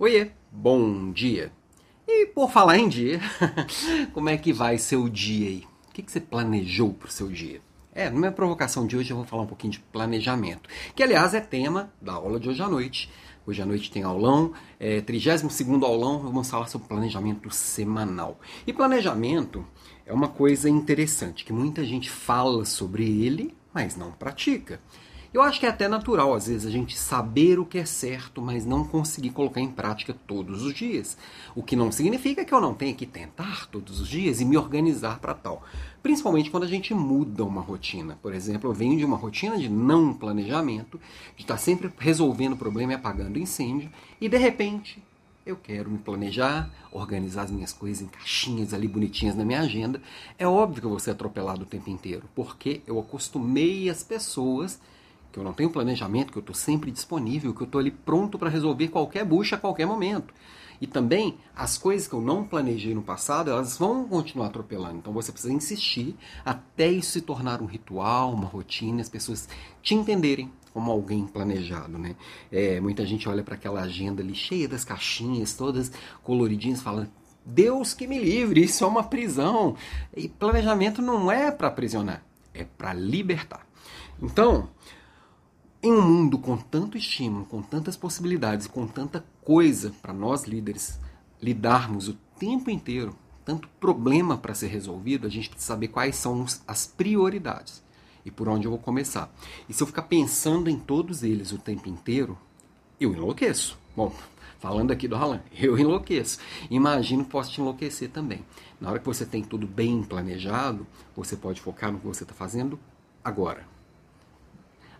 Oiê, bom dia. E por falar em dia, como é que vai seu dia aí? O que, você planejou para o seu dia? É, na minha provocação de hoje eu vou falar um pouquinho de planejamento, que aliás é tema da aula de hoje à noite. Hoje à noite tem aulão, é, 32 aulão, vamos falar sobre planejamento semanal. E planejamento é uma coisa interessante, que muita gente fala sobre ele, mas não pratica. Eu acho que é até natural, às vezes, a gente saber o que é certo, mas não conseguir colocar em prática todos os dias. O que não significa que eu não tenha que tentar todos os dias e me organizar para tal. Principalmente quando a gente muda uma rotina. Por exemplo, eu venho de uma rotina de não planejamento, de estar sempre resolvendo problema e apagando incêndio, e de repente eu quero me planejar, organizar as minhas coisas em caixinhas ali bonitinhas na minha agenda. É óbvio que eu vou ser atropelado o tempo inteiro, porque eu acostumei as pessoas que eu não tenho planejamento, que eu estou sempre disponível, que eu estou ali pronto para resolver qualquer bucha a qualquer momento. E também as coisas que eu não planejei no passado, elas vão continuar atropelando. Então você precisa insistir até isso se tornar um ritual, uma rotina, as pessoas te entenderem como alguém planejado, né? É, muita gente olha para aquela agenda ali cheia das caixinhas, todas coloridinhas, fala Deus que me livre, isso é uma prisão. E planejamento não é para aprisionar, é para libertar. Então, em um mundo com tanto estímulo, com tantas possibilidades, com tanta coisa para nós líderes lidarmos o tempo inteiro, tanto problema para ser resolvido, a gente precisa saber quais são as prioridades e por onde eu vou começar. E se eu ficar pensando em todos eles o tempo inteiro, eu enlouqueço. Bom, falando aqui do Alan, eu enlouqueço. Imagino que posso te enlouquecer também. Na hora que você tem tudo bem planejado, você pode focar no que você está fazendo agora.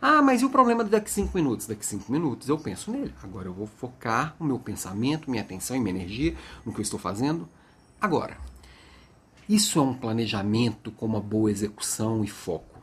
Ah, mas e o problema daqui cinco minutos? Daqui cinco minutos eu penso nele. Agora eu vou focar o meu pensamento, minha atenção e minha energia no que eu estou fazendo agora. Isso é um planejamento com uma boa execução e foco.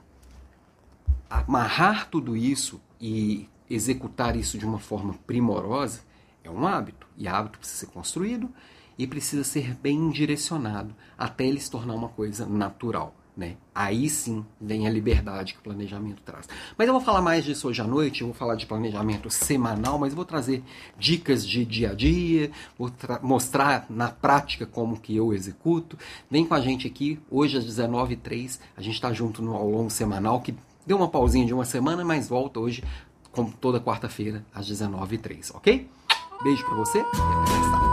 Amarrar tudo isso e executar isso de uma forma primorosa é um hábito. E hábito precisa ser construído e precisa ser bem direcionado até ele se tornar uma coisa natural. Né? Aí sim vem a liberdade que o planejamento traz. Mas eu vou falar mais disso hoje à noite, eu vou falar de planejamento semanal, mas vou trazer dicas de dia a dia, vou mostrar na prática como que eu executo. Vem com a gente aqui, hoje às 19h03, a gente está junto no longo semanal, que deu uma pausinha de uma semana, mas volta hoje, como toda quarta-feira, às 19h03, ok? Beijo para você e até mais tarde.